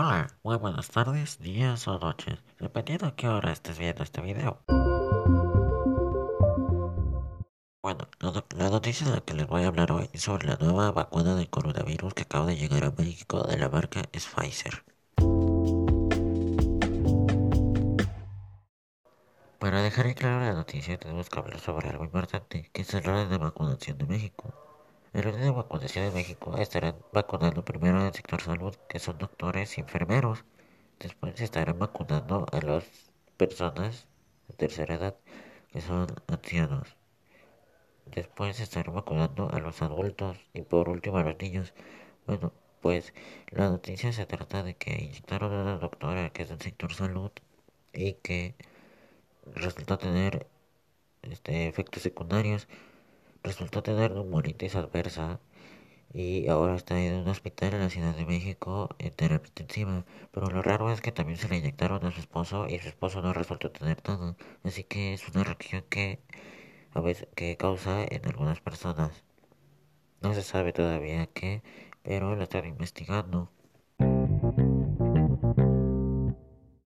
Hola, muy buenas tardes, días o noches, dependiendo a qué hora estés viendo este video. Bueno, la, noticia de la que les voy a hablar hoy es sobre la nueva vacuna del coronavirus que acaba de llegar a México de la marca Pfizer. Para dejar en claro la noticia tenemos que hablar sobre algo importante, que es el orden de vacunación de México. El orden de vacunación de México estarán vacunando primero en el sector salud, que son doctores y enfermeros. Después se estarán vacunando a las personas de tercera edad, que son ancianos. Después se estarán vacunando a los adultos y por último a los niños. Bueno, pues la noticia se trata de que inyectaron a una doctora que es del sector salud y que resultó tener este, efectos secundarios. Resultó tener neumonitis adversa y ahora está en un hospital en la Ciudad de México en terapia intensiva. Pero lo raro es que también se le inyectaron a su esposo y su esposo no resultó tener nada. Así que es una reacción que a veces que causa en algunas personas. No se sabe todavía qué, pero lo están investigando.